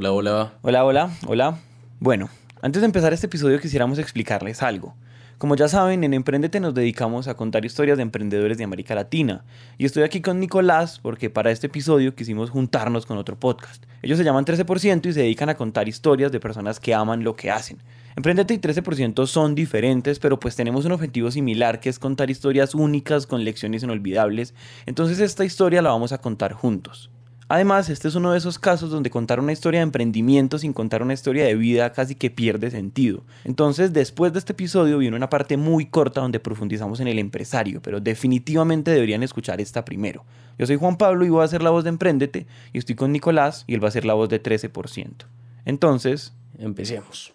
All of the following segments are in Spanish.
Hola, hola. Hola, hola, hola. Bueno, antes de empezar este episodio quisiéramos explicarles algo. Como ya saben, en Emprendete nos dedicamos a contar historias de emprendedores de América Latina. Y estoy aquí con Nicolás porque para este episodio quisimos juntarnos con otro podcast. Ellos se llaman 13% y se dedican a contar historias de personas que aman lo que hacen. Emprendete y 13% son diferentes, pero pues tenemos un objetivo similar que es contar historias únicas con lecciones inolvidables. Entonces esta historia la vamos a contar juntos. Además, este es uno de esos casos donde contar una historia de emprendimiento sin contar una historia de vida casi que pierde sentido. Entonces, después de este episodio viene una parte muy corta donde profundizamos en el empresario, pero definitivamente deberían escuchar esta primero. Yo soy Juan Pablo y voy a hacer la voz de Emprendete y estoy con Nicolás y él va a ser la voz de 13%. Entonces, empecemos.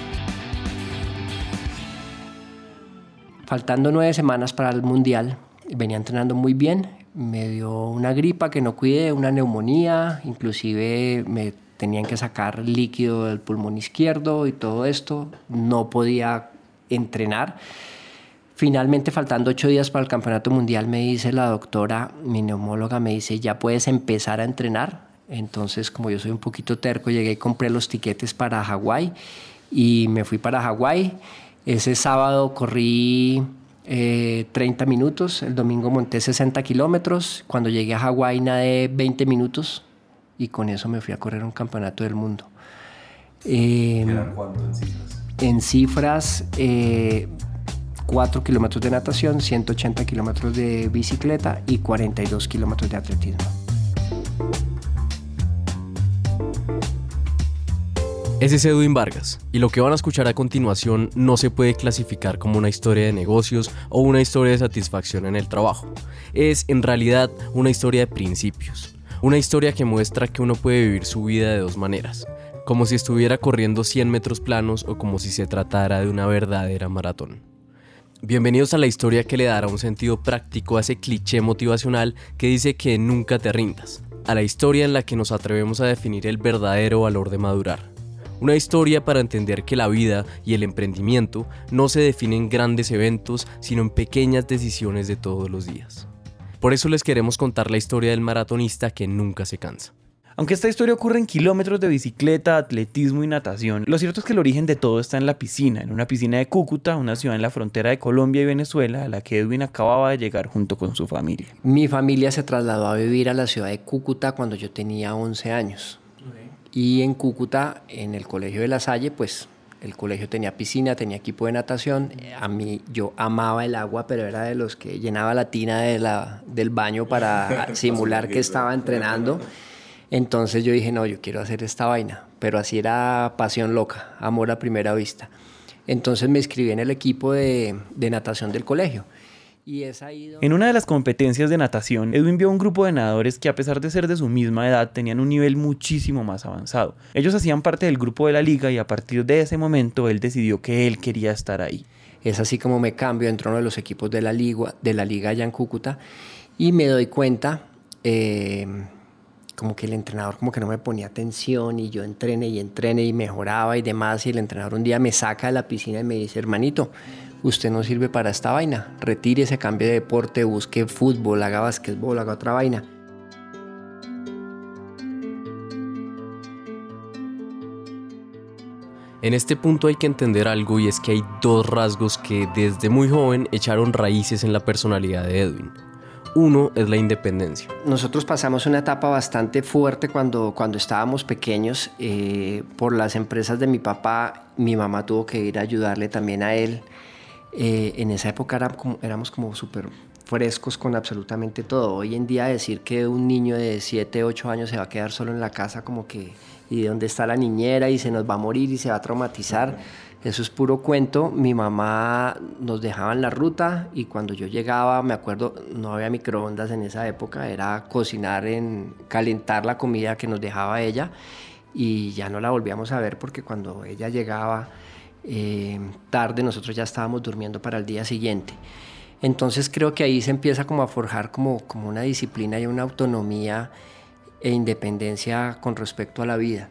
Faltando nueve semanas para el Mundial, venía entrenando muy bien, me dio una gripa que no cuidé, una neumonía, inclusive me tenían que sacar líquido del pulmón izquierdo y todo esto, no podía entrenar. Finalmente, faltando ocho días para el campeonato mundial, me dice la doctora, mi neumóloga, me dice, ya puedes empezar a entrenar. Entonces, como yo soy un poquito terco, llegué y compré los tiquetes para Hawái y me fui para Hawái. Ese sábado corrí 30 eh, minutos, el domingo monté 60 kilómetros, cuando llegué a Hawái nadé 20 minutos y con eso me fui a correr un campeonato del mundo. Eh, cuánto en cifras? En cifras, 4 eh, kilómetros de natación, 180 kilómetros de bicicleta y 42 kilómetros de atletismo. Ese es Edwin Vargas, y lo que van a escuchar a continuación no se puede clasificar como una historia de negocios o una historia de satisfacción en el trabajo. Es en realidad una historia de principios, una historia que muestra que uno puede vivir su vida de dos maneras, como si estuviera corriendo 100 metros planos o como si se tratara de una verdadera maratón. Bienvenidos a la historia que le dará un sentido práctico a ese cliché motivacional que dice que nunca te rindas, a la historia en la que nos atrevemos a definir el verdadero valor de madurar una historia para entender que la vida y el emprendimiento no se definen en grandes eventos, sino en pequeñas decisiones de todos los días. Por eso les queremos contar la historia del maratonista que nunca se cansa. Aunque esta historia ocurre en kilómetros de bicicleta, atletismo y natación, lo cierto es que el origen de todo está en la piscina, en una piscina de Cúcuta, una ciudad en la frontera de Colombia y Venezuela, a la que Edwin acababa de llegar junto con su familia. Mi familia se trasladó a vivir a la ciudad de Cúcuta cuando yo tenía 11 años. Y en Cúcuta, en el colegio de La Salle, pues el colegio tenía piscina, tenía equipo de natación. A mí yo amaba el agua, pero era de los que llenaba la tina de la, del baño para simular que estaba entrenando. Entonces yo dije, no, yo quiero hacer esta vaina. Pero así era pasión loca, amor a primera vista. Entonces me inscribí en el equipo de, de natación del colegio. En una de las competencias de natación, Edwin vio un grupo de nadadores que a pesar de ser de su misma edad tenían un nivel muchísimo más avanzado. Ellos hacían parte del grupo de la liga y a partir de ese momento él decidió que él quería estar ahí. Es así como me cambio, entro uno de los equipos de la liga, de la liga allá en Cúcuta y me doy cuenta eh, como que el entrenador como que no me ponía atención y yo entrené y entrené y mejoraba y demás y el entrenador un día me saca de la piscina y me dice, hermanito, usted no sirve para esta vaina. Retírese, cambie de deporte, busque fútbol, haga basquetbol, haga otra vaina. En este punto hay que entender algo y es que hay dos rasgos que desde muy joven echaron raíces en la personalidad de Edwin. Uno es la independencia. Nosotros pasamos una etapa bastante fuerte cuando, cuando estábamos pequeños. Eh, por las empresas de mi papá, mi mamá tuvo que ir a ayudarle también a él. Eh, en esa época éramos como súper frescos con absolutamente todo. Hoy en día decir que un niño de 7, 8 años se va a quedar solo en la casa como que, ¿y dónde está la niñera? Y se nos va a morir y se va a traumatizar. Eso es puro cuento. Mi mamá nos dejaba en la ruta y cuando yo llegaba, me acuerdo, no había microondas en esa época, era cocinar en calentar la comida que nos dejaba ella y ya no la volvíamos a ver porque cuando ella llegaba eh, tarde nosotros ya estábamos durmiendo para el día siguiente. Entonces creo que ahí se empieza como a forjar como, como una disciplina y una autonomía e independencia con respecto a la vida.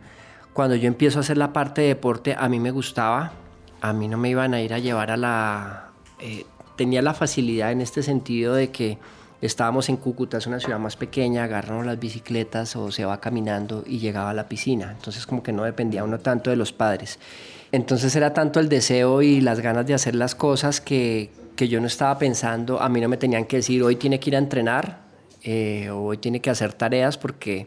Cuando yo empiezo a hacer la parte de deporte, a mí me gustaba, a mí no me iban a ir a llevar a la... Eh, tenía la facilidad en este sentido de que estábamos en Cúcuta, es una ciudad más pequeña, agarramos las bicicletas o se va caminando y llegaba a la piscina. Entonces como que no dependía uno tanto de los padres. Entonces era tanto el deseo y las ganas de hacer las cosas que, que yo no estaba pensando, a mí no me tenían que decir hoy tiene que ir a entrenar eh, o hoy tiene que hacer tareas porque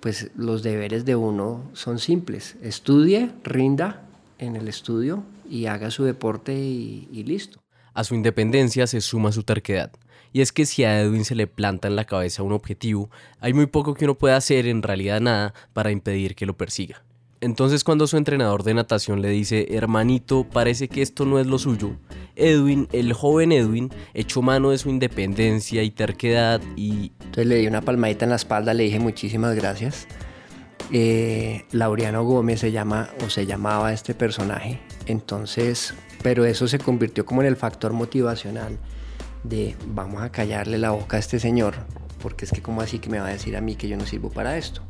pues los deberes de uno son simples. Estudie, rinda en el estudio y haga su deporte y, y listo. A su independencia se suma su terquedad. Y es que si a Edwin se le planta en la cabeza un objetivo, hay muy poco que uno pueda hacer, en realidad nada, para impedir que lo persiga. Entonces cuando su entrenador de natación le dice, hermanito, parece que esto no es lo suyo, Edwin, el joven Edwin, echó mano de su independencia y terquedad y... Entonces le di una palmadita en la espalda, le dije muchísimas gracias. Eh, Laureano Gómez se llama o se llamaba este personaje. Entonces, pero eso se convirtió como en el factor motivacional de vamos a callarle la boca a este señor, porque es que como así que me va a decir a mí que yo no sirvo para esto.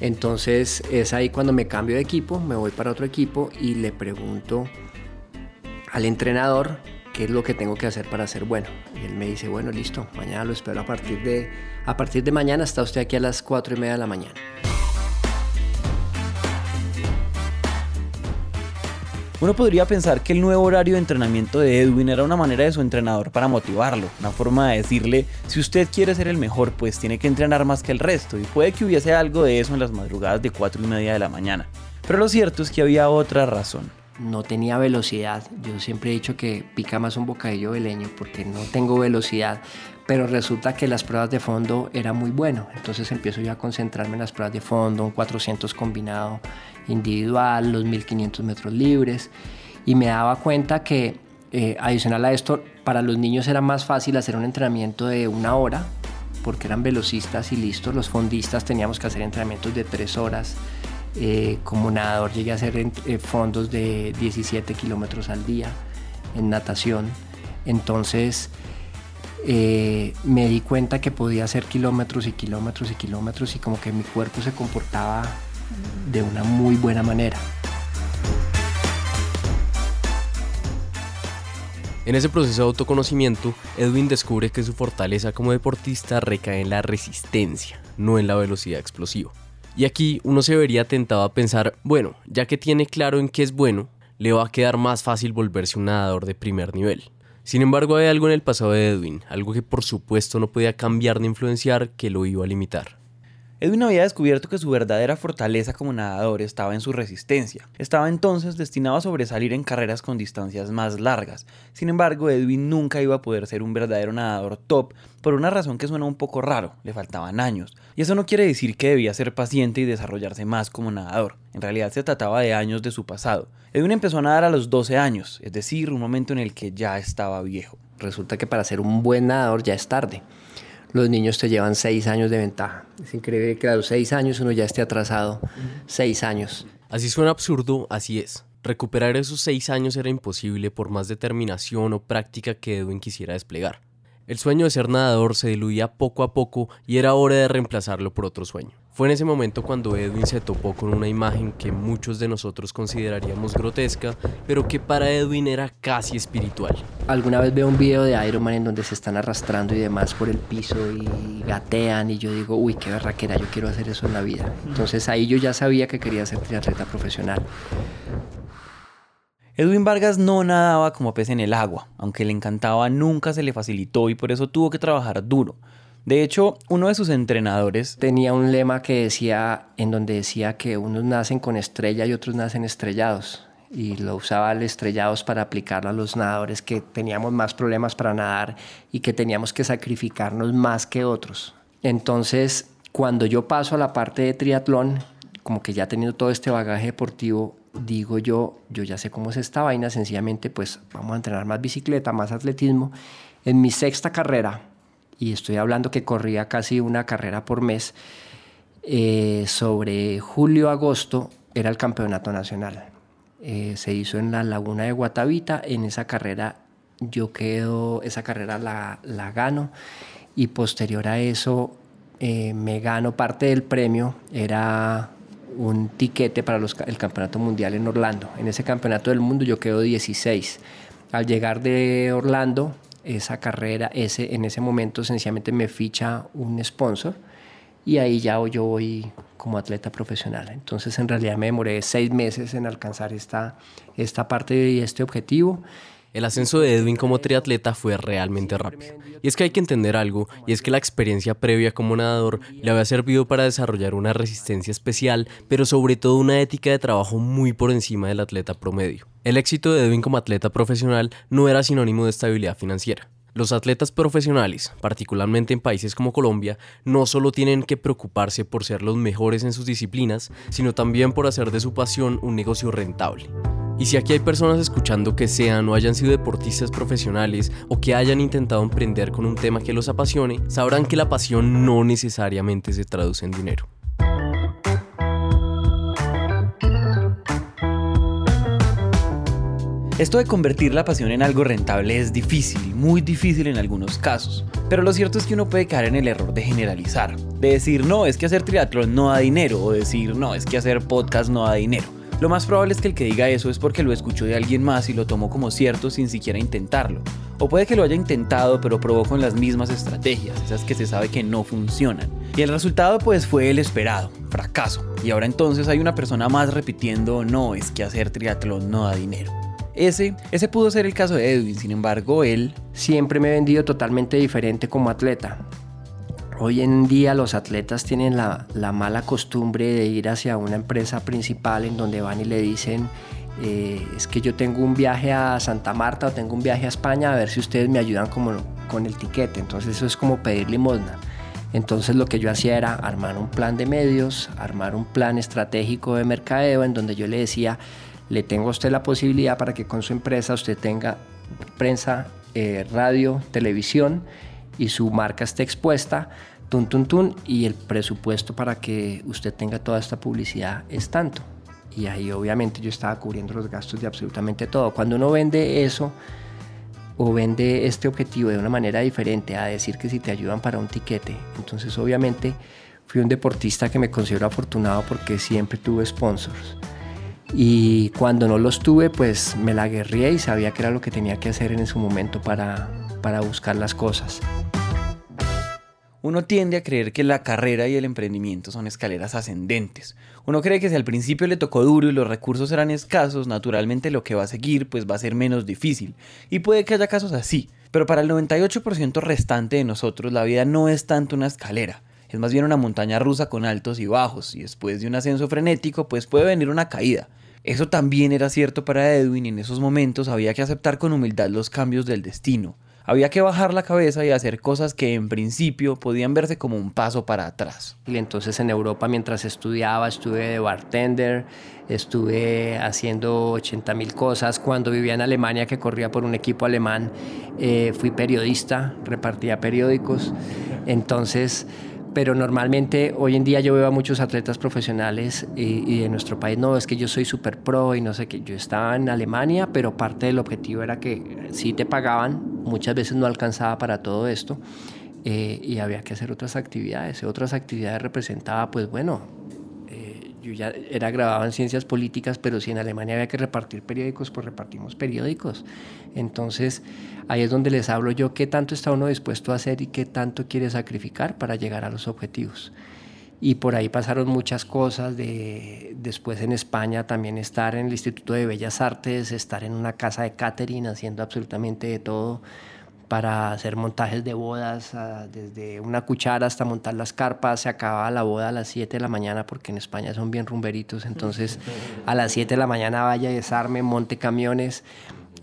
Entonces es ahí cuando me cambio de equipo, me voy para otro equipo y le pregunto al entrenador qué es lo que tengo que hacer para ser bueno. Y él me dice, bueno, listo, mañana lo espero a partir de, a partir de mañana está usted aquí a las 4 y media de la mañana. Uno podría pensar que el nuevo horario de entrenamiento de Edwin era una manera de su entrenador para motivarlo, una forma de decirle, si usted quiere ser el mejor, pues tiene que entrenar más que el resto, y puede que hubiese algo de eso en las madrugadas de 4 y media de la mañana. Pero lo cierto es que había otra razón. No tenía velocidad, yo siempre he dicho que pica más un bocadillo de leño porque no tengo velocidad, pero resulta que las pruebas de fondo era muy bueno, entonces empiezo yo a concentrarme en las pruebas de fondo, un 400 combinado individual, los 1500 metros libres, y me daba cuenta que eh, adicional a esto, para los niños era más fácil hacer un entrenamiento de una hora, porque eran velocistas y listos, los fondistas teníamos que hacer entrenamientos de tres horas. Eh, como nadador llegué a hacer eh, fondos de 17 kilómetros al día en natación. Entonces me di cuenta que podía hacer kilómetros y kilómetros y kilómetros y como que mi cuerpo se comportaba de una muy buena manera. En ese proceso de autoconocimiento, Edwin descubre que su fortaleza como deportista recae en la resistencia, no en la velocidad explosiva. Y aquí uno se vería tentado a pensar, bueno, ya que tiene claro en qué es bueno, le va a quedar más fácil volverse un nadador de primer nivel. Sin embargo, hay algo en el pasado de Edwin, algo que por supuesto no podía cambiar ni influenciar, que lo iba a limitar. Edwin había descubierto que su verdadera fortaleza como nadador estaba en su resistencia. Estaba entonces destinado a sobresalir en carreras con distancias más largas. Sin embargo, Edwin nunca iba a poder ser un verdadero nadador top por una razón que suena un poco raro, le faltaban años. Y eso no quiere decir que debía ser paciente y desarrollarse más como nadador. En realidad se trataba de años de su pasado. Edwin empezó a nadar a los 12 años, es decir, un momento en el que ya estaba viejo. Resulta que para ser un buen nadador ya es tarde los niños te llevan seis años de ventaja. Es increíble que a los seis años uno ya esté atrasado. Seis años. Así suena absurdo, así es. Recuperar esos seis años era imposible por más determinación o práctica que Edwin quisiera desplegar. El sueño de ser nadador se diluía poco a poco y era hora de reemplazarlo por otro sueño. Fue en ese momento cuando Edwin se topó con una imagen que muchos de nosotros consideraríamos grotesca, pero que para Edwin era casi espiritual. Alguna vez veo un video de Iron Man en donde se están arrastrando y demás por el piso y gatean y yo digo, uy, qué berraquera, yo quiero hacer eso en la vida. Entonces ahí yo ya sabía que quería ser triatleta profesional. Edwin Vargas no nadaba como pez en el agua, aunque le encantaba nunca se le facilitó y por eso tuvo que trabajar duro. De hecho, uno de sus entrenadores tenía un lema que decía, en donde decía que unos nacen con estrella y otros nacen estrellados. Y lo usaba al estrellados para aplicarlo a los nadadores que teníamos más problemas para nadar y que teníamos que sacrificarnos más que otros. Entonces, cuando yo paso a la parte de triatlón, como que ya teniendo todo este bagaje deportivo, digo yo, yo ya sé cómo es esta vaina, sencillamente pues vamos a entrenar más bicicleta, más atletismo. En mi sexta carrera, y estoy hablando que corría casi una carrera por mes, eh, sobre julio-agosto era el campeonato nacional. Eh, se hizo en la laguna de Guatavita, en esa carrera yo quedo, esa carrera la, la gano y posterior a eso eh, me gano parte del premio, era un tiquete para el campeonato mundial en Orlando. En ese campeonato del mundo yo quedo 16. Al llegar de Orlando, esa carrera, ese, en ese momento sencillamente me ficha un sponsor y ahí ya yo voy como atleta profesional. Entonces en realidad me demoré seis meses en alcanzar esta, esta parte y este objetivo. El ascenso de Edwin como triatleta fue realmente rápido. Y es que hay que entender algo, y es que la experiencia previa como nadador le había servido para desarrollar una resistencia especial, pero sobre todo una ética de trabajo muy por encima del atleta promedio. El éxito de Edwin como atleta profesional no era sinónimo de estabilidad financiera. Los atletas profesionales, particularmente en países como Colombia, no solo tienen que preocuparse por ser los mejores en sus disciplinas, sino también por hacer de su pasión un negocio rentable. Y si aquí hay personas escuchando que sean o hayan sido deportistas profesionales o que hayan intentado emprender con un tema que los apasione, sabrán que la pasión no necesariamente se traduce en dinero. Esto de convertir la pasión en algo rentable es difícil, muy difícil en algunos casos, pero lo cierto es que uno puede caer en el error de generalizar, de decir no, es que hacer triatlón no da dinero, o decir no, es que hacer podcast no da dinero. Lo más probable es que el que diga eso es porque lo escuchó de alguien más y lo tomó como cierto sin siquiera intentarlo. O puede que lo haya intentado pero probó con las mismas estrategias, esas que se sabe que no funcionan. Y el resultado pues fue el esperado, fracaso. Y ahora entonces hay una persona más repitiendo, no, es que hacer triatlón no da dinero. Ese, ese pudo ser el caso de Edwin, sin embargo él... Siempre me he vendido totalmente diferente como atleta. Hoy en día los atletas tienen la, mala costumbre de ir hacia una empresa principal en donde van y le dicen, eh, es que yo tengo un viaje a Santa Marta o tengo un viaje a España, a ver si ustedes me ayudan como, con el tiquete. Entonces eso es como pedir limosna. Entonces lo que yo hacía era armar un plan de medios, armar un plan estratégico de mercadeo en donde yo le decía, le tengo a usted la posibilidad para que con su empresa usted tenga prensa, eh, radio, televisión y su marca esté expuesta tun, tun, tun, y el presupuesto para que usted tenga toda esta publicidad es tanto. Y ahí obviamente yo estaba cubriendo los gastos de absolutamente todo. Cuando uno vende eso o vende este objetivo de una manera diferente a decir que si te ayudan para un tiquete, entonces obviamente fui un deportista que me considero afortunado porque siempre tuve sponsors. Y cuando no los tuve, pues me la guerría y sabía que era lo que tenía que hacer en ese momento para, para buscar las cosas. Uno tiende a creer que la carrera y el emprendimiento son escaleras ascendentes. Uno cree que si al principio le tocó duro y los recursos eran escasos, naturalmente lo que va a seguir pues va a ser menos difícil. Y puede que haya casos así. Pero para el 98% restante de nosotros la vida no es tanto una escalera. Es más bien una montaña rusa con altos y bajos. Y después de un ascenso frenético pues puede venir una caída. Eso también era cierto para Edwin y en esos momentos había que aceptar con humildad los cambios del destino. Había que bajar la cabeza y hacer cosas que en principio podían verse como un paso para atrás. Y entonces en Europa mientras estudiaba estuve de bartender, estuve haciendo 80 mil cosas. Cuando vivía en Alemania, que corría por un equipo alemán, eh, fui periodista, repartía periódicos. Entonces pero normalmente hoy en día yo veo a muchos atletas profesionales y, de nuestro país, no, es que yo soy super pro y no sé qué, yo estaba en Alemania, pero parte del objetivo era que sí te pagaban, muchas veces no alcanzaba para todo esto eh, y había que hacer otras actividades, otras actividades representaba, pues bueno, yo ya era grabado en ciencias políticas, pero si en Alemania había que repartir periódicos, pues repartimos periódicos. Entonces, ahí es donde les hablo yo qué tanto está uno dispuesto a hacer y qué tanto quiere sacrificar para llegar a los objetivos. Y por ahí pasaron muchas cosas, de, después en España también estar en el Instituto de Bellas Artes, estar en una casa de catering haciendo absolutamente de todo para hacer montajes de bodas, ah, desde una cuchara hasta montar las carpas. Se acababa la boda a las 7 de la mañana porque en España son bien rumberitos. Entonces, a las 7 de la mañana vaya desarme, monte camiones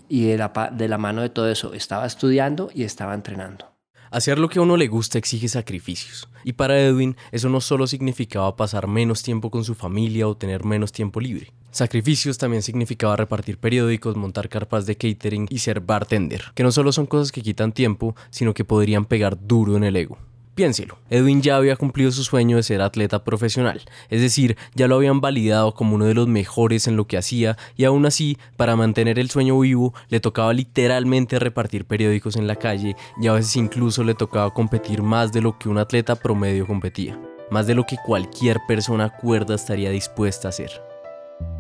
y de la, de la mano de todo eso estaba estudiando y estaba entrenando. Hacer lo que a uno le gusta exige sacrificios, y para Edwin eso no solo significaba pasar menos tiempo con su familia o tener menos tiempo libre. Sacrificios también significaba repartir periódicos, montar carpas de catering y ser bartender, que no solo son cosas que quitan tiempo, sino que podrían pegar duro en el ego. Piénselo, Edwin ya había cumplido su sueño de ser atleta profesional, es decir, ya lo habían validado como uno de los mejores en lo que hacía y aún así, para mantener el sueño vivo, le tocaba literalmente repartir periódicos en la calle y a veces incluso le tocaba competir más de lo que un atleta promedio competía, más de lo que cualquier persona cuerda estaría dispuesta a hacer.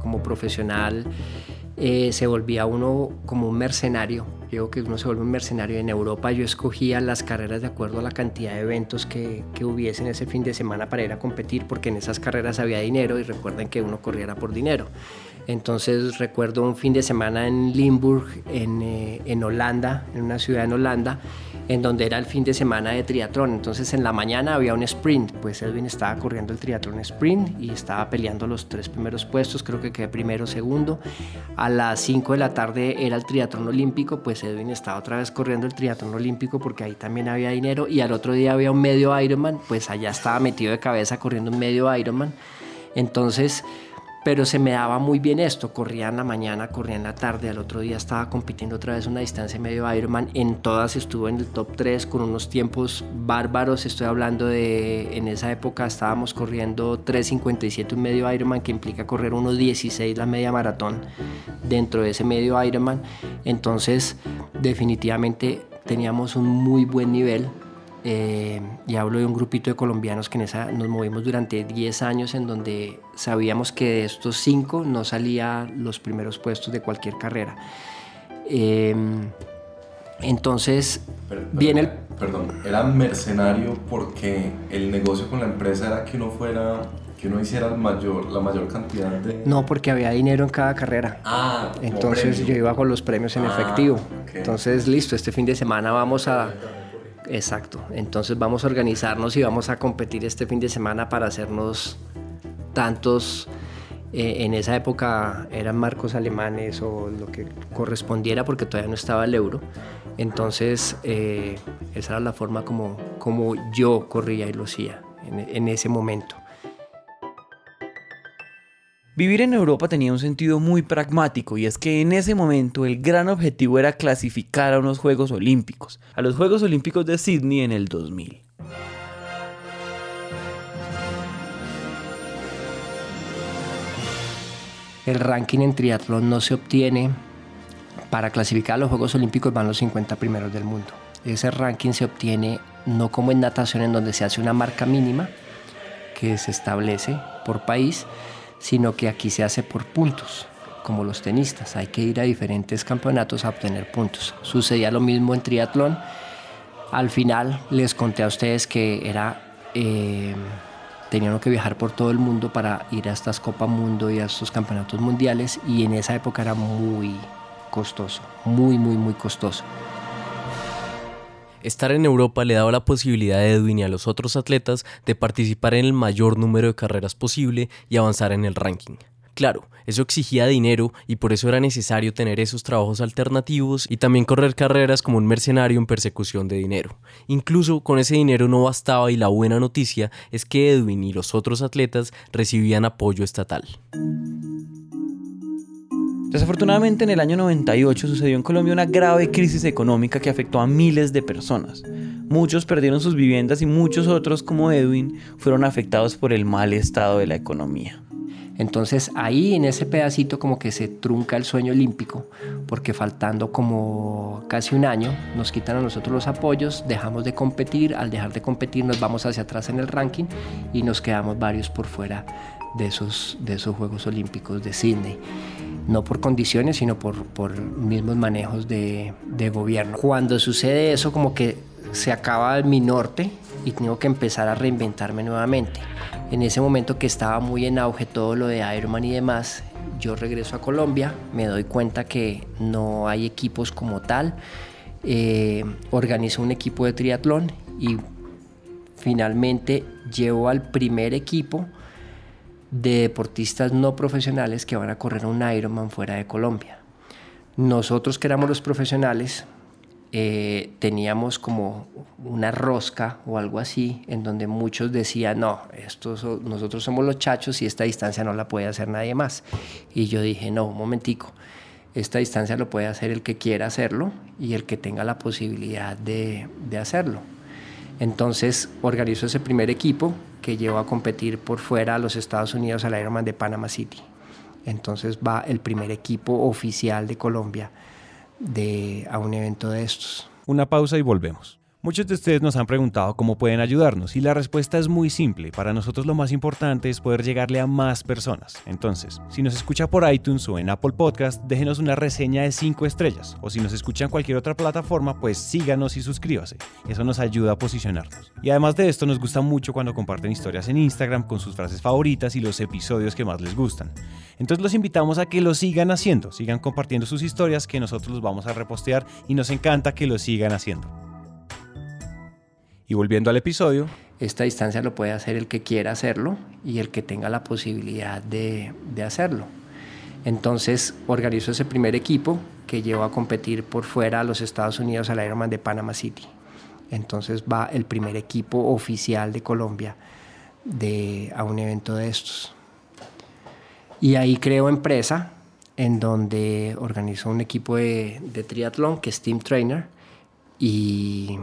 Como profesional eh, se volvía uno como un mercenario. Digo que uno se vuelve un mercenario. En Europa yo escogía las carreras de acuerdo a la cantidad de eventos que, que hubiesen ese fin de semana para ir a competir, porque en esas carreras había dinero y recuerden que uno corriera por dinero. Entonces recuerdo un fin de semana en Limburg, en, eh, en Holanda, en una ciudad en Holanda, en donde era el fin de semana de triatlón. Entonces en la mañana había un sprint, pues Edwin estaba corriendo el triatlón sprint y estaba peleando los tres primeros puestos, creo que quedé primero, segundo. A las 5 de la tarde era el triatlón olímpico, pues Edwin estaba otra vez corriendo el triatlón olímpico porque ahí también había dinero y al otro día había un medio Ironman, pues allá estaba metido de cabeza corriendo un medio Ironman. Entonces pero se me daba muy bien esto, corría en la mañana, corría en la tarde, al otro día estaba compitiendo otra vez una distancia medio Ironman, en todas estuve en el top 3 con unos tiempos bárbaros, estoy hablando de, en esa época estábamos corriendo 3.57 un medio Ironman, que implica correr 1.16 la media maratón dentro de ese medio Ironman, entonces definitivamente teníamos un muy buen nivel, eh, y hablo de un grupito de colombianos que en esa nos movimos durante 10 años en donde sabíamos que de estos 5 no salía los primeros puestos de cualquier carrera. Eh, entonces, viene el... Perdón, era mercenario porque el negocio con la empresa era que uno fuera que uno hiciera mayor, la mayor cantidad de... No, porque había dinero en cada carrera. Ah, Entonces yo iba con los premios en ah, efectivo. Entonces, listo, este fin de semana vamos a Exacto. Entonces vamos a organizarnos y vamos a competir este fin de semana para hacernos tantos. Eh, en esa época eran marcos alemanes o lo que correspondiera porque todavía no estaba el euro. Entonces eh, esa era la forma como, como yo corría y lo hacía en ese momento. Vivir en Europa tenía un sentido muy pragmático y es que en ese momento el gran objetivo era clasificar a unos Juegos Olímpicos, a los Juegos Olímpicos de Sydney en el 2000. El ranking en triatlón no se obtiene para clasificar a los Juegos Olímpicos van los 50 primeros del mundo. Ese ranking se obtiene no como en natación en donde se hace una marca mínima que se establece por país, sino que aquí se hace por puntos, como los tenistas. Hay que ir a diferentes campeonatos a obtener puntos. Sucedía lo mismo en triatlón. Al final les conté a ustedes que era... Eh, tenían que viajar por todo el mundo para ir a estas Copa Mundo y a estos campeonatos mundiales y en esa época era muy costoso, muy, muy, muy costoso. Estar en Europa le daba la posibilidad a Edwin y a los otros atletas de participar en el mayor número de carreras posible y avanzar en el ranking. Claro, eso exigía dinero y por eso era necesario tener esos trabajos alternativos y también correr carreras como un mercenario en persecución de dinero. Incluso con ese dinero no bastaba y la buena noticia es que Edwin y los otros atletas recibían apoyo estatal. Desafortunadamente en el año 98 sucedió en Colombia una grave crisis económica que afectó a miles de personas. Muchos perdieron sus viviendas y muchos otros, como Edwin, fueron afectados por el mal estado de la economía. Entonces ahí en ese pedacito como que se trunca el sueño olímpico, porque faltando como casi un año nos quitan a nosotros los apoyos, dejamos de competir, al dejar de competir nos vamos hacia atrás en el ranking y nos quedamos varios por fuera de esos, de esos Juegos Olímpicos de Sydney no por condiciones, sino por, por mismos manejos de, gobierno. Cuando sucede eso, como que se acaba mi norte y tengo que empezar a reinventarme nuevamente. En ese momento que estaba muy en auge todo lo de Ironman y demás, yo regreso a Colombia, me doy cuenta que no hay equipos como tal, eh, organizo un equipo de triatlón y finalmente llevo al primer equipo de deportistas no profesionales que van a correr un Ironman fuera de Colombia. Nosotros que éramos los profesionales eh, teníamos como una rosca o algo así, en donde muchos decían, no, estos, nosotros somos los chachos y esta distancia no la puede hacer nadie más. Y yo dije, no, un momentico, esta distancia lo puede hacer el que quiera hacerlo y el que tenga la posibilidad de, de hacerlo. Entonces organizó ese primer equipo que llevó a competir por fuera a los Estados Unidos al Ironman de Panama City. Entonces va el primer equipo oficial de Colombia de, a un evento de estos. Una pausa y volvemos. Muchos de ustedes nos han preguntado cómo pueden ayudarnos y la respuesta es muy simple. Para nosotros lo más importante es poder llegarle a más personas. Entonces, si nos escucha por iTunes o en Apple Podcast, déjenos una reseña de 5 estrellas. O si nos escucha en cualquier otra plataforma, pues síganos y suscríbase. Eso nos ayuda a posicionarnos. Y además de esto, nos gusta mucho cuando comparten historias en Instagram con sus frases favoritas y los episodios que más les gustan. Entonces los invitamos a que lo sigan haciendo, sigan compartiendo sus historias que nosotros los vamos a repostear y nos encanta que lo sigan haciendo. Y volviendo al episodio. Esta distancia lo puede hacer el que quiera hacerlo y el que tenga la posibilidad de, de hacerlo. Entonces organizó ese primer equipo que llevó a competir por fuera a los Estados Unidos al Ironman de Panama City. Entonces va el primer equipo oficial de Colombia de, a un evento de estos. Y ahí creó empresa en donde organizó un equipo de, de triatlón que es Team Trainer y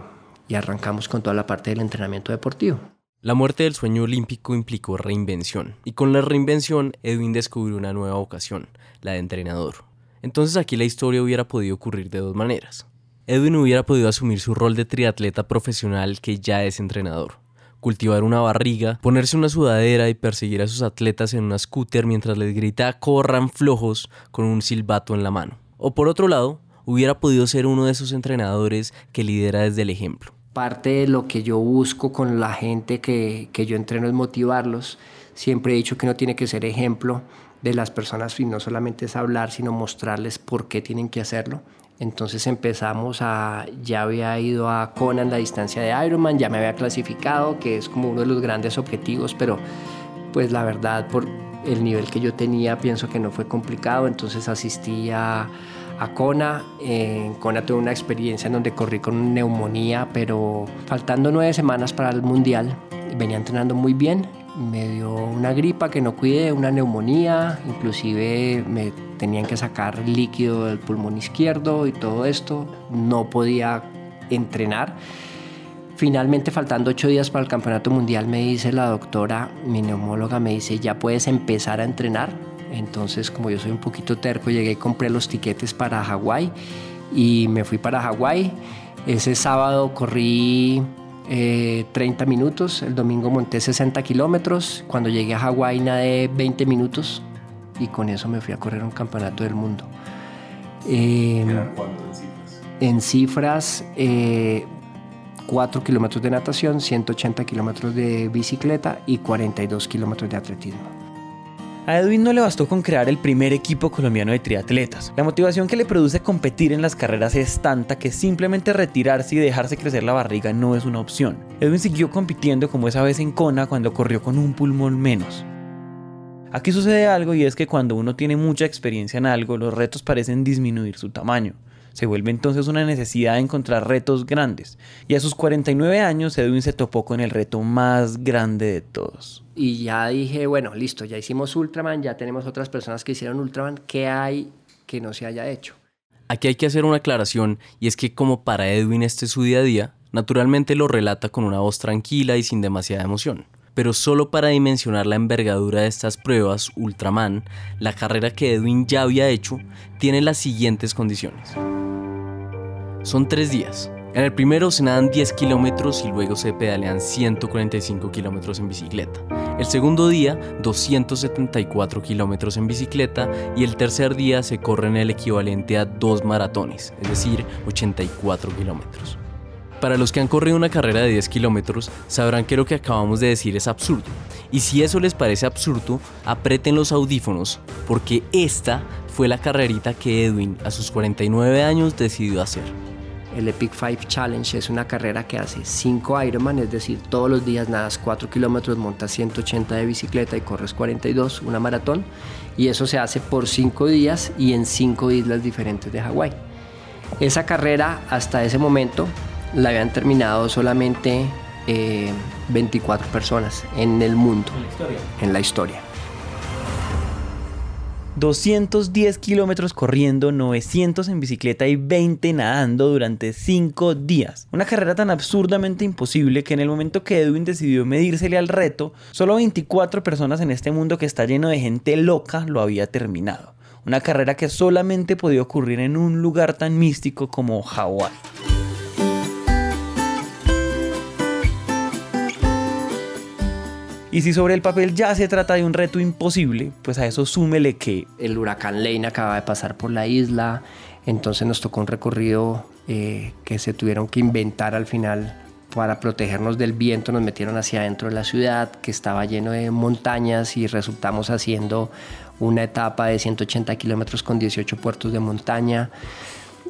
y arrancamos con toda la parte del entrenamiento deportivo. La muerte del sueño olímpico implicó reinvención, y con la reinvención Edwin descubrió una nueva vocación, la de entrenador. Entonces aquí la historia hubiera podido ocurrir de dos maneras. Edwin hubiera podido asumir su rol de triatleta profesional que ya es entrenador, cultivar una barriga, ponerse una sudadera y perseguir a sus atletas en una scooter mientras les grita corran flojos con un silbato en la mano. O por otro lado, hubiera podido ser uno de esos entrenadores que lidera desde el ejemplo, parte de lo que yo busco con la gente que, que, yo entreno es motivarlos. Siempre he dicho que no tiene que ser ejemplo de las personas y no solamente es hablar, sino mostrarles por qué tienen que hacerlo. Entonces empezamos a, ya había ido a Conan la distancia de Ironman, ya me había clasificado, que es como uno de los grandes objetivos, pero pues la verdad por el nivel que yo tenía pienso que no fue complicado, entonces asistí a a Kona. En Kona tuve una experiencia en donde corrí con neumonía, pero faltando nueve semanas para el mundial, venía entrenando muy bien. Me dio una gripa que no cuidé, una neumonía, inclusive me tenían que sacar líquido del pulmón izquierdo y todo esto. No podía entrenar. Finalmente, faltando ocho días para el campeonato mundial, me dice la doctora, mi neumóloga, me dice, ya puedes empezar a entrenar entonces, como yo soy un poquito terco, llegué y compré los tiquetes para Hawái y me fui para Hawái. Ese sábado corrí 30 eh, minutos, el domingo monté 60 kilómetros, cuando llegué a Hawái nadé 20 minutos y con eso me fui a correr un campeonato del mundo. Eh, cuánto en cifras? En cifras, 4 eh, kilómetros de natación, 180 kilómetros de bicicleta y 42 kilómetros de atletismo. A Edwin no le bastó con crear el primer equipo colombiano de triatletas. La motivación que le produce competir en las carreras es tanta que simplemente retirarse y dejarse crecer la barriga no es una opción. Edwin siguió compitiendo como esa vez en Kona cuando corrió con un pulmón menos. Aquí sucede algo y es que cuando uno tiene mucha experiencia en algo, los retos parecen disminuir su tamaño. Se vuelve entonces una necesidad de encontrar retos grandes. Y a sus 49 años, Edwin se topó con el reto más grande de todos. Y ya dije, bueno, listo, ya hicimos Ultraman, ya tenemos otras personas que hicieron Ultraman, ¿qué hay que no se haya hecho? Aquí hay que hacer una aclaración y es que como para Edwin este es su día a día, naturalmente lo relata con una voz tranquila y sin demasiada emoción. Pero solo para dimensionar la envergadura de estas pruebas, Ultraman, la carrera que Edwin ya había hecho, tiene las siguientes condiciones. Son tres días. En el primero se nadan 10 kilómetros y luego se pedalean 145 kilómetros en bicicleta. El segundo día, 274 kilómetros en bicicleta. Y el tercer día se corren el equivalente a dos maratones, es decir, 84 kilómetros. Para los que han corrido una carrera de 10 kilómetros, sabrán que lo que acabamos de decir es absurdo. Y si eso les parece absurdo, aprieten los audífonos, porque esta fue la carrerita que Edwin a sus 49 años decidió hacer. El Epic Five Challenge es una carrera que hace 5 Ironman, es decir, todos los días nadas 4 kilómetros, montas 180 de bicicleta y corres 42, una maratón. Y eso se hace por 5 días y en 5 islas diferentes de Hawái. Esa carrera hasta ese momento la habían terminado solamente 24 eh, personas en el mundo, en la historia. 210 kilómetros corriendo, 900 en bicicleta y 20 nadando durante 5 días. Una carrera tan absurdamente imposible que en el momento que Edwin decidió medírsele al reto, solo 24 personas en este mundo que está lleno de gente loca lo había terminado. Una carrera que solamente podía ocurrir en un lugar tan místico como Hawái. Y si sobre el papel ya se trata de un reto imposible, pues a eso súmele que... El huracán Lane acaba de pasar por la isla, entonces nos tocó un recorrido eh, que se tuvieron que inventar al final para protegernos del viento, nos metieron hacia adentro de la ciudad, que estaba lleno de montañas y resultamos haciendo una etapa de 180 kilómetros con 18 puertos de montaña.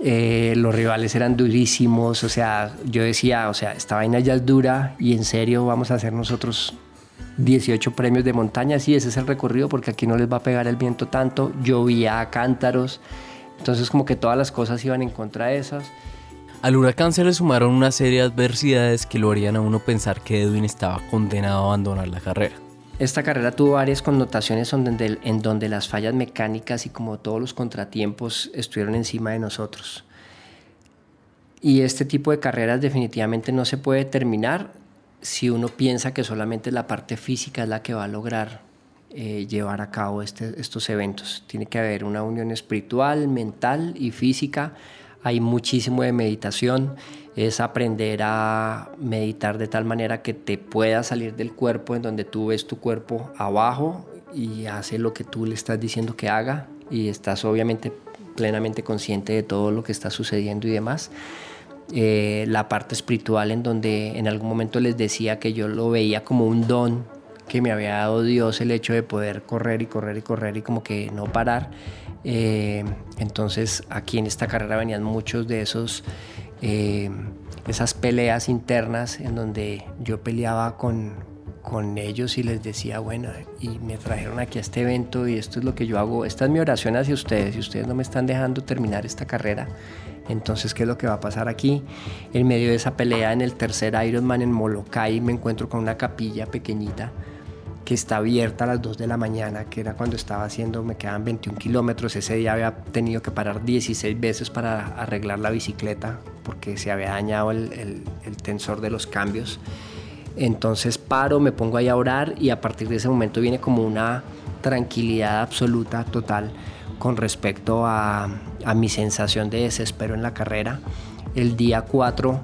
Eh, los rivales eran durísimos, o sea, yo decía, o sea, esta vaina ya es dura y en serio vamos a hacer nosotros 18 premios de montaña, sí, ese es el recorrido porque aquí no les va a pegar el viento tanto, llovía a cántaros, entonces como que todas las cosas iban en contra de esas. Al huracán se le sumaron una serie de adversidades que lo harían a uno pensar que Edwin estaba condenado a abandonar la carrera. Esta carrera tuvo varias connotaciones en donde las fallas mecánicas y como todos los contratiempos estuvieron encima de nosotros. Y este tipo de carreras definitivamente no se puede terminar si uno piensa que solamente la parte física es la que va a lograr eh, llevar a cabo este, estos eventos. Tiene que haber una unión espiritual, mental y física. Hay muchísimo de meditación. Es aprender a meditar de tal manera que te pueda salir del cuerpo en donde tú ves tu cuerpo abajo y hace lo que tú le estás diciendo que haga y estás obviamente plenamente consciente de todo lo que está sucediendo y demás. Eh, la parte espiritual en donde en algún momento les decía que yo lo veía como un don que me había dado Dios el hecho de poder correr y correr y correr y como que no parar. Eh, entonces aquí en esta carrera venían muchos de esos, eh, esas peleas internas en donde yo peleaba con, con ellos y les decía, bueno, y me trajeron aquí a este evento y esto es lo que yo hago, esta es mi oración hacia ustedes y ustedes no me están dejando terminar esta carrera entonces, ¿qué es lo que va a pasar aquí? En medio de esa pelea en el tercer Ironman en Molokai me encuentro con una capilla pequeñita que está abierta a las 2 de la mañana, que era cuando estaba haciendo, me quedaban 21 kilómetros. Ese día había tenido que parar 16 veces para arreglar la bicicleta porque se había dañado el, el tensor de los cambios. Entonces paro, me pongo ahí a orar y a partir de ese momento viene como una tranquilidad absoluta, total con respecto a, mi sensación de desespero en la carrera. El día 4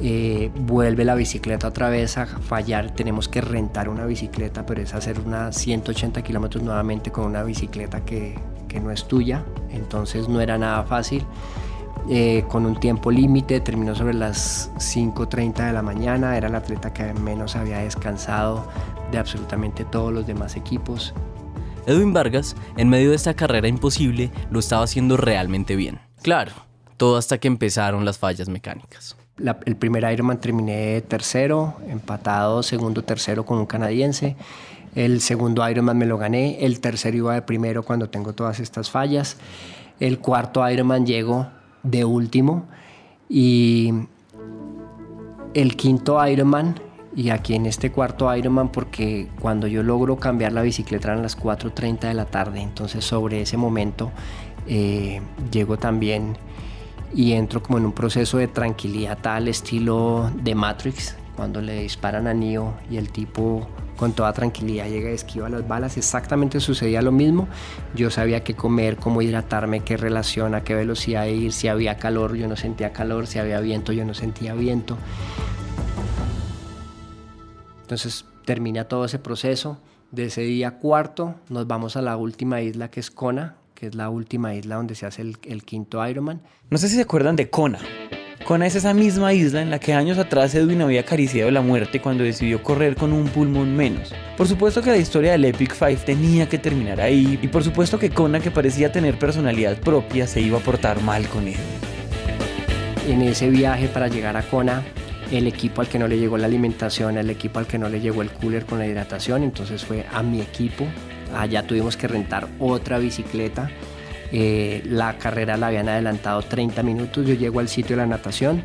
eh, vuelve la bicicleta otra vez a fallar, tenemos que rentar una bicicleta, pero es hacer unas 180 kilómetros nuevamente con una bicicleta que, no es tuya, entonces no era nada fácil. Eh, con un tiempo límite, terminó sobre las 5.30 de la mañana, era el atleta que menos había descansado de absolutamente todos los demás equipos. Edwin Vargas, en medio de esta carrera imposible, lo estaba haciendo realmente bien. Claro, todo hasta que empezaron las fallas mecánicas. el primer Ironman terminé tercero, empatado segundo, tercero con un canadiense. El segundo Ironman me lo gané. El tercero iba de primero cuando tengo todas estas fallas. El cuarto Ironman llego de último. Y el quinto Ironman y aquí en este cuarto Ironman porque cuando yo logro cambiar la bicicleta eran las 4.30 de la tarde, entonces sobre ese momento eh, llego también y entro como en un proceso de tranquilidad tal estilo de Matrix, cuando le disparan a Neo y el tipo con toda tranquilidad llega y esquiva las balas. Exactamente sucedía lo mismo. Yo sabía qué comer, cómo hidratarme, qué relación, a qué velocidad ir, si había calor, yo no sentía calor, si había viento, yo no sentía viento. Entonces termina todo ese proceso. De ese día cuarto nos vamos a la última isla que es Kona, que es la última isla donde se hace el, quinto Ironman. No sé si se acuerdan de Kona. Kona es esa misma isla en la que años atrás Edwin había acariciado la muerte cuando decidió correr con un pulmón menos. Por supuesto que la historia del Epic Five tenía que terminar ahí, y por supuesto que Kona, que parecía tener personalidad propia, se iba a portar mal con él. En ese viaje para llegar a Kona, el equipo al que no le llegó la alimentación, el equipo al que no le llegó el cooler con la hidratación, entonces fue a mi equipo. Allá tuvimos que rentar otra bicicleta Eh, la carrera la habían adelantado 30 minutos, yo llego al sitio de la natación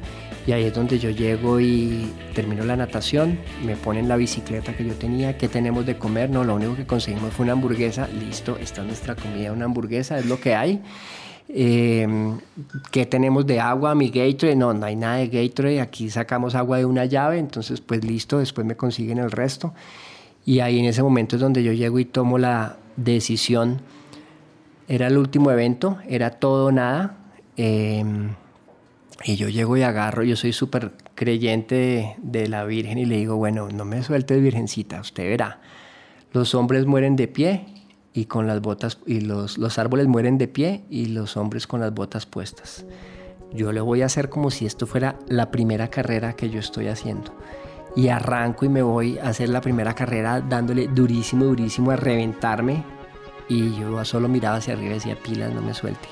y ahí es donde yo llego y termino la natación, me ponen la bicicleta que yo tenía, ¿qué tenemos de comer? No, lo único que conseguimos fue una hamburguesa, listo, esta es nuestra comida, una hamburguesa, es lo que hay. Eh, ¿Qué tenemos de agua? Mi Gatorade, no, no hay nada de Gatorade, aquí sacamos agua de una llave, entonces pues listo, después me consiguen el resto. Y ahí en ese momento es donde yo llego y tomo la decisión. Era el último evento, era todo o nada. Eh, y yo llego y agarro, yo soy súper creyente de, la Virgen y le digo, bueno, no me sueltes Virgencita, usted verá. Los hombres mueren de pie y con las botas, y los, los árboles mueren de pie y los hombres con las botas puestas. Yo le voy a hacer como si esto fuera la primera carrera que yo estoy haciendo. Y arranco y me voy a hacer la primera carrera dándole durísimo, durísimo a reventarme. Y yo solo miraba hacia arriba y decía, pilas, no me suelte.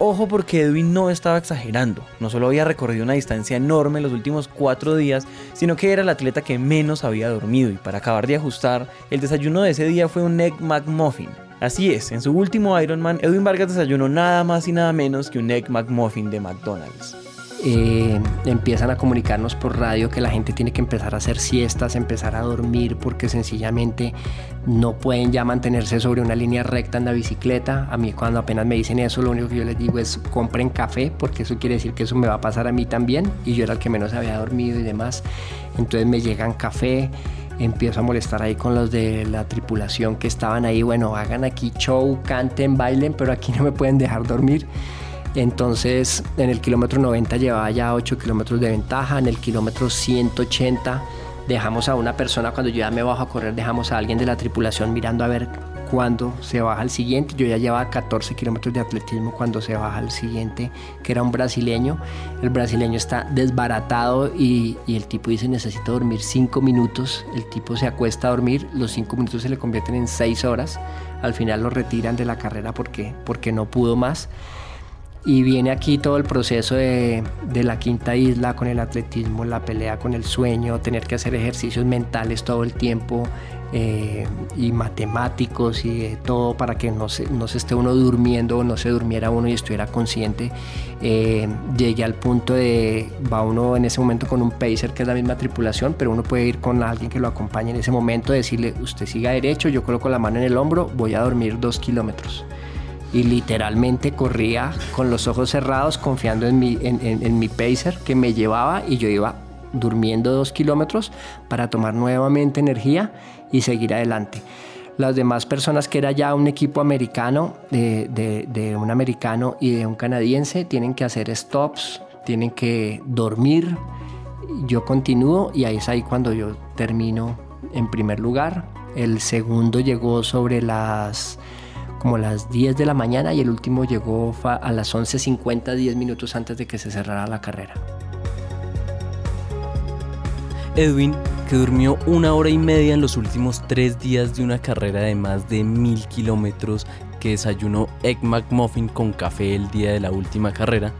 Ojo porque Edwin no estaba exagerando, no solo había recorrido una distancia enorme los últimos cuatro días, sino que era el atleta que menos había dormido y para acabar de ajustar, el desayuno de ese día fue un Egg McMuffin. Así es, en su último Ironman, Edwin Vargas desayunó nada más y nada menos que un Egg McMuffin de McDonald's. Eh, empiezan a comunicarnos por radio que la gente tiene que empezar a hacer siestas, empezar a dormir porque sencillamente no pueden ya mantenerse sobre una línea recta en la bicicleta. A mí cuando apenas me dicen eso, lo único que yo les digo es compren café porque eso quiere decir que eso me va a pasar a mí también y yo era el que menos había dormido y demás. Entonces me llegan café empiezo a molestar ahí con los de la tripulación que estaban ahí, bueno, hagan aquí show, canten, bailen, pero aquí no me pueden dejar dormir. Entonces en el kilómetro 90 llevaba ya 8 kilómetros de ventaja, en el kilómetro 180 dejamos a una persona, cuando yo ya me bajo a correr, dejamos a alguien de la tripulación mirando a ver cuándo se baja el siguiente. Yo ya llevaba 14 kilómetros de atletismo cuando se baja el siguiente, que era un brasileño. El brasileño está desbaratado y, el tipo dice necesito dormir 5 minutos. El tipo se acuesta a dormir, los 5 minutos se le convierten en 6 horas. Al final lo retiran de la carrera porque, porque no pudo más. Y viene aquí todo el proceso de, la quinta isla con el atletismo, la pelea con el sueño, tener que hacer ejercicios mentales todo el tiempo eh, y matemáticos y todo para que no se, esté uno durmiendo o no se durmiera uno y estuviera consciente. Eh, llegué al punto de, va uno en ese momento con un pacer que es la misma tripulación, pero uno puede ir con alguien que lo acompañe en ese momento, decirle, usted siga derecho, yo coloco la mano en el hombro, voy a dormir dos kilómetros y literalmente corría con los ojos cerrados confiando en mi, en, mi pacer que me llevaba y yo iba durmiendo dos kilómetros para tomar nuevamente energía y seguir adelante. Las demás personas que era ya un equipo americano, de, de, un americano y de un canadiense, tienen que hacer stops, tienen que dormir. Yo continúo y ahí es ahí cuando yo termino en primer lugar. El segundo llegó sobre las como las 10 de la mañana y el último llegó a las 11.50, 10 minutos antes de que se cerrara la carrera. Edwin, que durmió una hora y media en los últimos tres días de una carrera de más de mil kilómetros, que desayunó Egg McMuffin con café el día de la última carrera,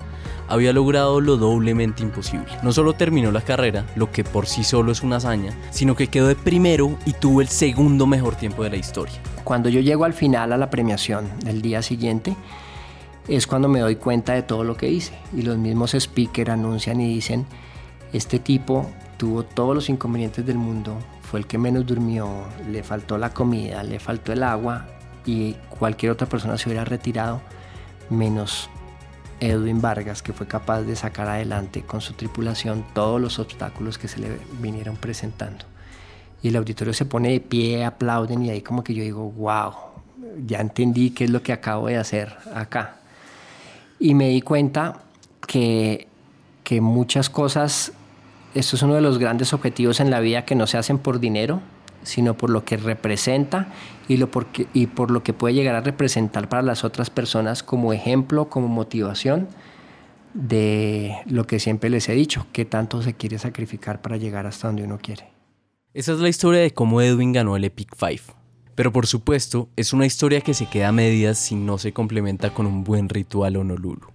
había logrado lo doblemente imposible. No solo terminó la carrera, lo que por sí solo es una hazaña, sino que quedó de primero y tuvo el segundo mejor tiempo de la historia. Cuando yo llego al final a la premiación del día siguiente, es cuando me doy cuenta de todo lo que hice. Y los mismos speakers anuncian y dicen, este tipo tuvo todos los inconvenientes del mundo, fue el que menos durmió, le faltó la comida, le faltó el agua y cualquier otra persona se hubiera retirado, menos Edwin Vargas, que fue capaz de sacar adelante con su tripulación todos los obstáculos que se le vinieron presentando y el auditorio se pone de pie, aplauden y ahí como que yo digo, wow, ya entendí qué es lo que acabo de hacer acá. Y me di cuenta que, que muchas cosas, esto es uno de los grandes objetivos en la vida que no se hacen por dinero, sino por lo que representa y, lo porque, y por lo que puede llegar a representar para las otras personas como ejemplo, como motivación de lo que siempre les he dicho, que tanto se quiere sacrificar para llegar hasta donde uno quiere. Esa es la historia de cómo Edwin ganó el Epic Five. Pero por supuesto, es una historia que se queda a medias si no se complementa con un buen ritual Honolulu.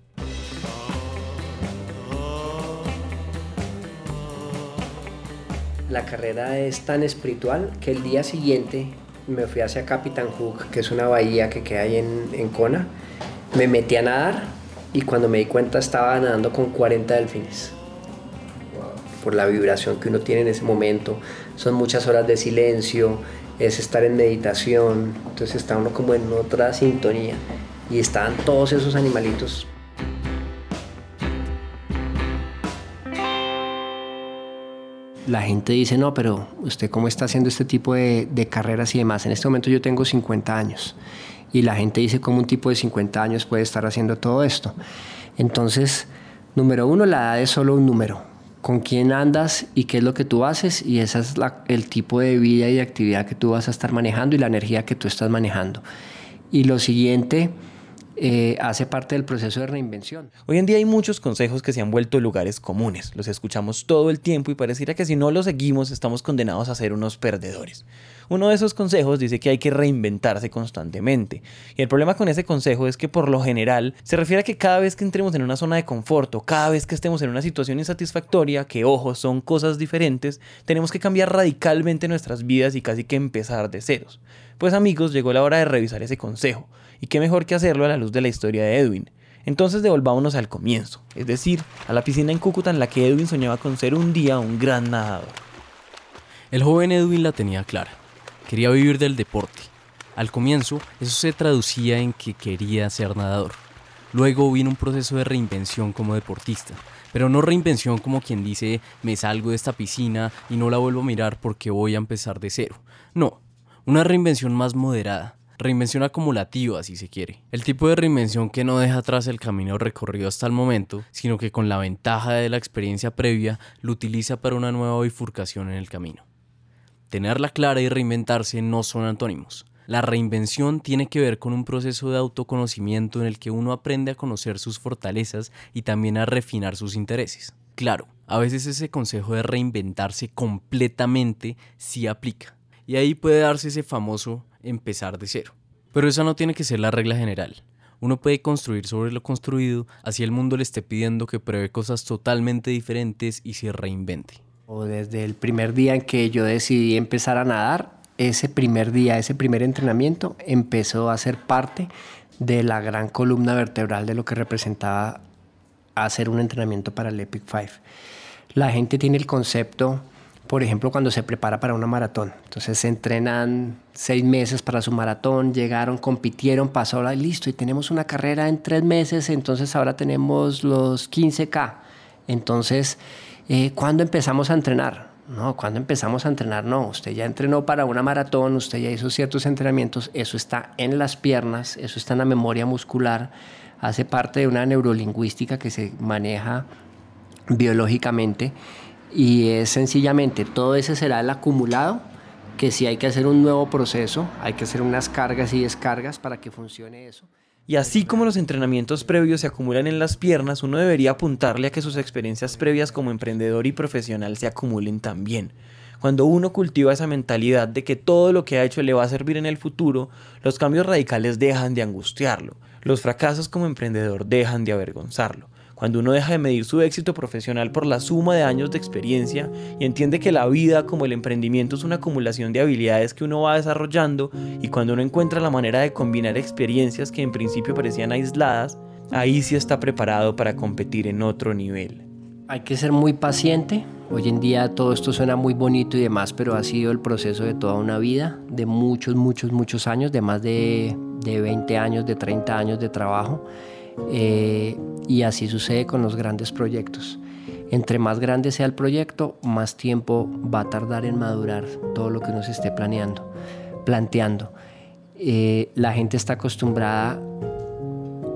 La carrera es tan espiritual que el día siguiente me fui hacia Capitán Hook, que es una bahía que queda ahí en, en Kona, Me metí a nadar y cuando me di cuenta estaba nadando con 40 delfines. Por la vibración que uno tiene en ese momento. Son muchas horas de silencio, es estar en meditación, entonces está uno como en otra sintonía. Y estaban todos esos animalitos la gente dice, no, pero usted cómo está haciendo este tipo de, carreras y demás. En este momento yo tengo 50 años y la gente dice cómo un tipo de 50 años puede estar haciendo todo esto. Entonces, número uno, la edad es solo un número. Con quién andas y qué es lo que tú haces y ese es el tipo de vida y de actividad que tú vas a estar manejando y la energía que tú estás manejando. Y lo siguiente eh, hace parte del proceso de reinvención. Hoy en día hay muchos consejos que se han vuelto lugares comunes, los escuchamos todo el tiempo y pareciera que si no los seguimos estamos condenados a ser unos perdedores. Uno de esos consejos dice que hay que reinventarse constantemente. Y el problema con ese consejo es que por lo general se refiere a que cada vez que entremos en una zona de confort o cada vez que estemos en una situación insatisfactoria, que ojo, son cosas diferentes, tenemos que cambiar radicalmente nuestras vidas y casi que empezar de ceros. Pues amigos, llegó la hora de revisar ese consejo. Y qué mejor que hacerlo a la luz de la historia de Edwin. Entonces devolvámonos al comienzo, es decir, a la piscina en Cúcuta en la que Edwin soñaba con ser un día un gran nadador. El joven Edwin la tenía clara. Quería vivir del deporte. Al comienzo, eso se traducía en que quería ser nadador. Luego vino un proceso de reinvención como deportista, pero no reinvención como quien dice me salgo de esta piscina y no la vuelvo a mirar porque voy a empezar de cero. No, una reinvención más moderada, reinvención acumulativa si se quiere. El tipo de reinvención que no deja atrás el camino recorrido hasta el momento, sino que con la ventaja de la experiencia previa lo utiliza para una nueva bifurcación en el camino. Tenerla clara y reinventarse no son antónimos. La reinvención tiene que ver con un proceso de autoconocimiento en el que uno aprende a conocer sus fortalezas y también a refinar sus intereses. Claro, a veces ese consejo de reinventarse completamente sí aplica. Y ahí puede darse ese famoso empezar de cero. Pero esa no tiene que ser la regla general. Uno puede construir sobre lo construido, así el mundo le esté pidiendo que pruebe cosas totalmente diferentes y se reinvente. O desde el primer día en que yo decidí empezar a nadar, ese primer día, ese primer entrenamiento empezó a ser parte de la gran columna vertebral de lo que representaba hacer un entrenamiento para el Epic Five. La gente tiene el concepto por ejemplo, cuando se prepara para una maratón. Entonces se entrenan seis meses para su maratón, llegaron, compitieron, pasó la listo y tenemos una carrera en tres meses, entonces ahora tenemos los 15K. Entonces, eh, ¿cuándo empezamos a entrenar? No, cuando empezamos a entrenar, no. Usted ya entrenó para una maratón, usted ya hizo ciertos entrenamientos, eso está en las piernas, eso está en la memoria muscular, hace parte de una neurolingüística que se maneja biológicamente y es sencillamente todo ese será el acumulado que si hay que hacer un nuevo proceso, hay que hacer unas cargas y descargas para que funcione eso. Y así como los entrenamientos previos se acumulan en las piernas, uno debería apuntarle a que sus experiencias previas como emprendedor y profesional se acumulen también. Cuando uno cultiva esa mentalidad de que todo lo que ha hecho le va a servir en el futuro, los cambios radicales dejan de angustiarlo. Los fracasos como emprendedor dejan de avergonzarlo. Cuando uno deja de medir su éxito profesional por la suma de años de experiencia y entiende que la vida como el emprendimiento es una acumulación de habilidades que uno va desarrollando y cuando uno encuentra la manera de combinar experiencias que en principio parecían aisladas, ahí sí está preparado para competir en otro nivel. Hay que ser muy paciente. Hoy en día todo esto suena muy bonito y demás, pero ha sido el proceso de toda una vida, de muchos, muchos, muchos años, de más de, de 20 años, de 30 años de trabajo. Eh, y así sucede con los grandes proyectos. Entre más grande sea el proyecto, más tiempo va a tardar en madurar todo lo que uno se esté planeando, planteando. Eh, la gente está acostumbrada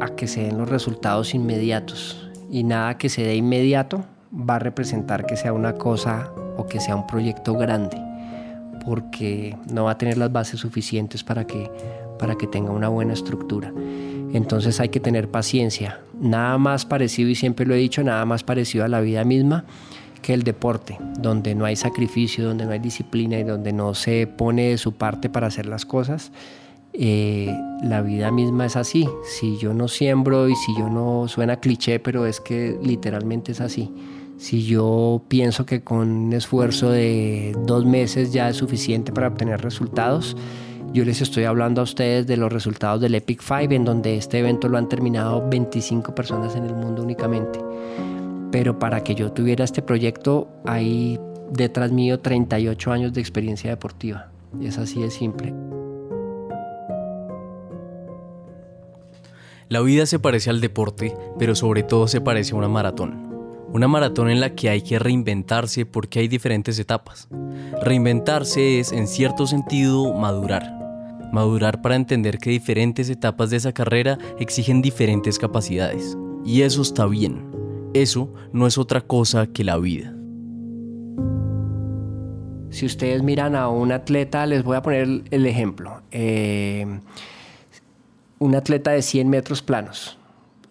a que se den los resultados inmediatos y nada que se dé inmediato va a representar que sea una cosa o que sea un proyecto grande porque no va a tener las bases suficientes para que, para que tenga una buena estructura. Entonces hay que tener paciencia. Nada más parecido, y siempre lo he dicho, nada más parecido a la vida misma que el deporte, donde no hay sacrificio, donde no hay disciplina y donde no se pone de su parte para hacer las cosas. Eh, la vida misma es así. Si yo no siembro y si yo no suena cliché, pero es que literalmente es así. Si yo pienso que con un esfuerzo de dos meses ya es suficiente para obtener resultados, Yo les estoy hablando a ustedes de los resultados del Epic Five, en donde este evento lo han terminado 25 personas en el mundo únicamente. Pero para que yo tuviera este proyecto, hay detrás mío 38 años de experiencia deportiva. Es así de simple. La vida se parece al deporte, pero sobre todo se parece a una maratón. Una maratón en la que hay que reinventarse porque hay diferentes etapas. Reinventarse es, en cierto sentido, madurar. Madurar para entender que diferentes etapas de esa carrera exigen diferentes capacidades. Y eso está bien. Eso no es otra cosa que la vida. Si ustedes miran a un atleta, les voy a poner el ejemplo. Eh, un atleta de 100 metros planos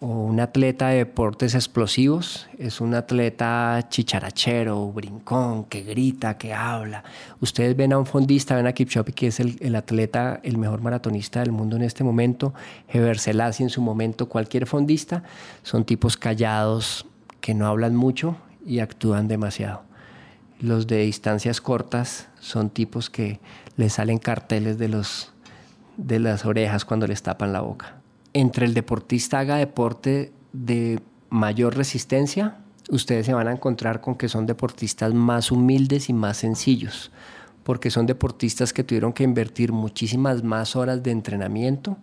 o un atleta de deportes explosivos es un atleta chicharachero, brincón, que grita, que habla. Ustedes ven a un fondista, ven a Kipchoge, que es el, atleta, el mejor maratonista del mundo en este momento, Heber Selassie en su momento, cualquier fondista, son tipos callados que no hablan mucho y actúan demasiado. Los de distancias cortas son tipos que les salen carteles de los de las orejas cuando les tapan la boca. Entre el deportista haga deporte de mayor resistencia, ustedes se van a encontrar con que son deportistas más humildes y más sencillos, porque son deportistas que tuvieron que invertir muchísimas más horas de entrenamiento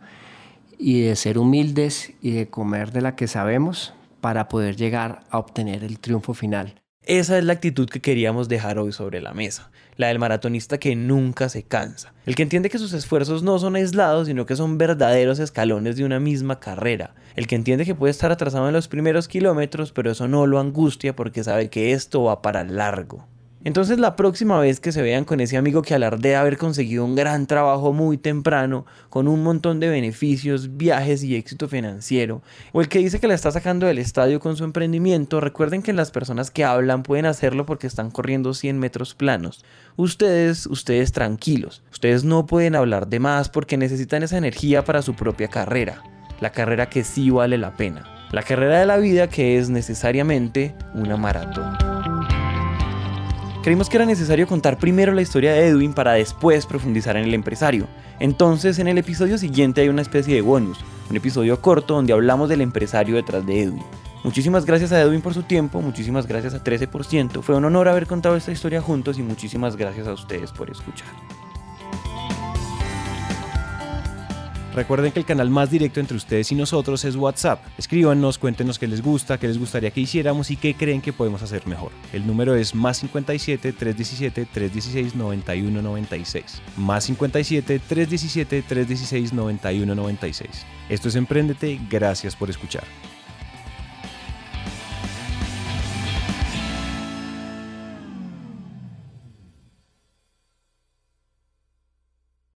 y de ser humildes y de comer de la que sabemos para poder llegar a obtener el triunfo final. Esa es la actitud que queríamos dejar hoy sobre la mesa, la del maratonista que nunca se cansa, el que entiende que sus esfuerzos no son aislados, sino que son verdaderos escalones de una misma carrera, el que entiende que puede estar atrasado en los primeros kilómetros, pero eso no lo angustia porque sabe que esto va para largo. Entonces la próxima vez que se vean con ese amigo que alardea haber conseguido un gran trabajo muy temprano, con un montón de beneficios, viajes y éxito financiero, o el que dice que la está sacando del estadio con su emprendimiento, recuerden que las personas que hablan pueden hacerlo porque están corriendo 100 metros planos. Ustedes, ustedes tranquilos, ustedes no pueden hablar de más porque necesitan esa energía para su propia carrera, la carrera que sí vale la pena, la carrera de la vida que es necesariamente una maratón. Creímos que era necesario contar primero la historia de Edwin para después profundizar en el empresario. Entonces en el episodio siguiente hay una especie de bonus, un episodio corto donde hablamos del empresario detrás de Edwin. Muchísimas gracias a Edwin por su tiempo, muchísimas gracias a 13%, fue un honor haber contado esta historia juntos y muchísimas gracias a ustedes por escuchar. Recuerden que el canal más directo entre ustedes y nosotros es WhatsApp. Escríbanos, cuéntenos qué les gusta, qué les gustaría que hiciéramos y qué creen que podemos hacer mejor. El número es más 57 317 316 9196. Más 57 317 316 9196. Esto es Emprendete, gracias por escuchar.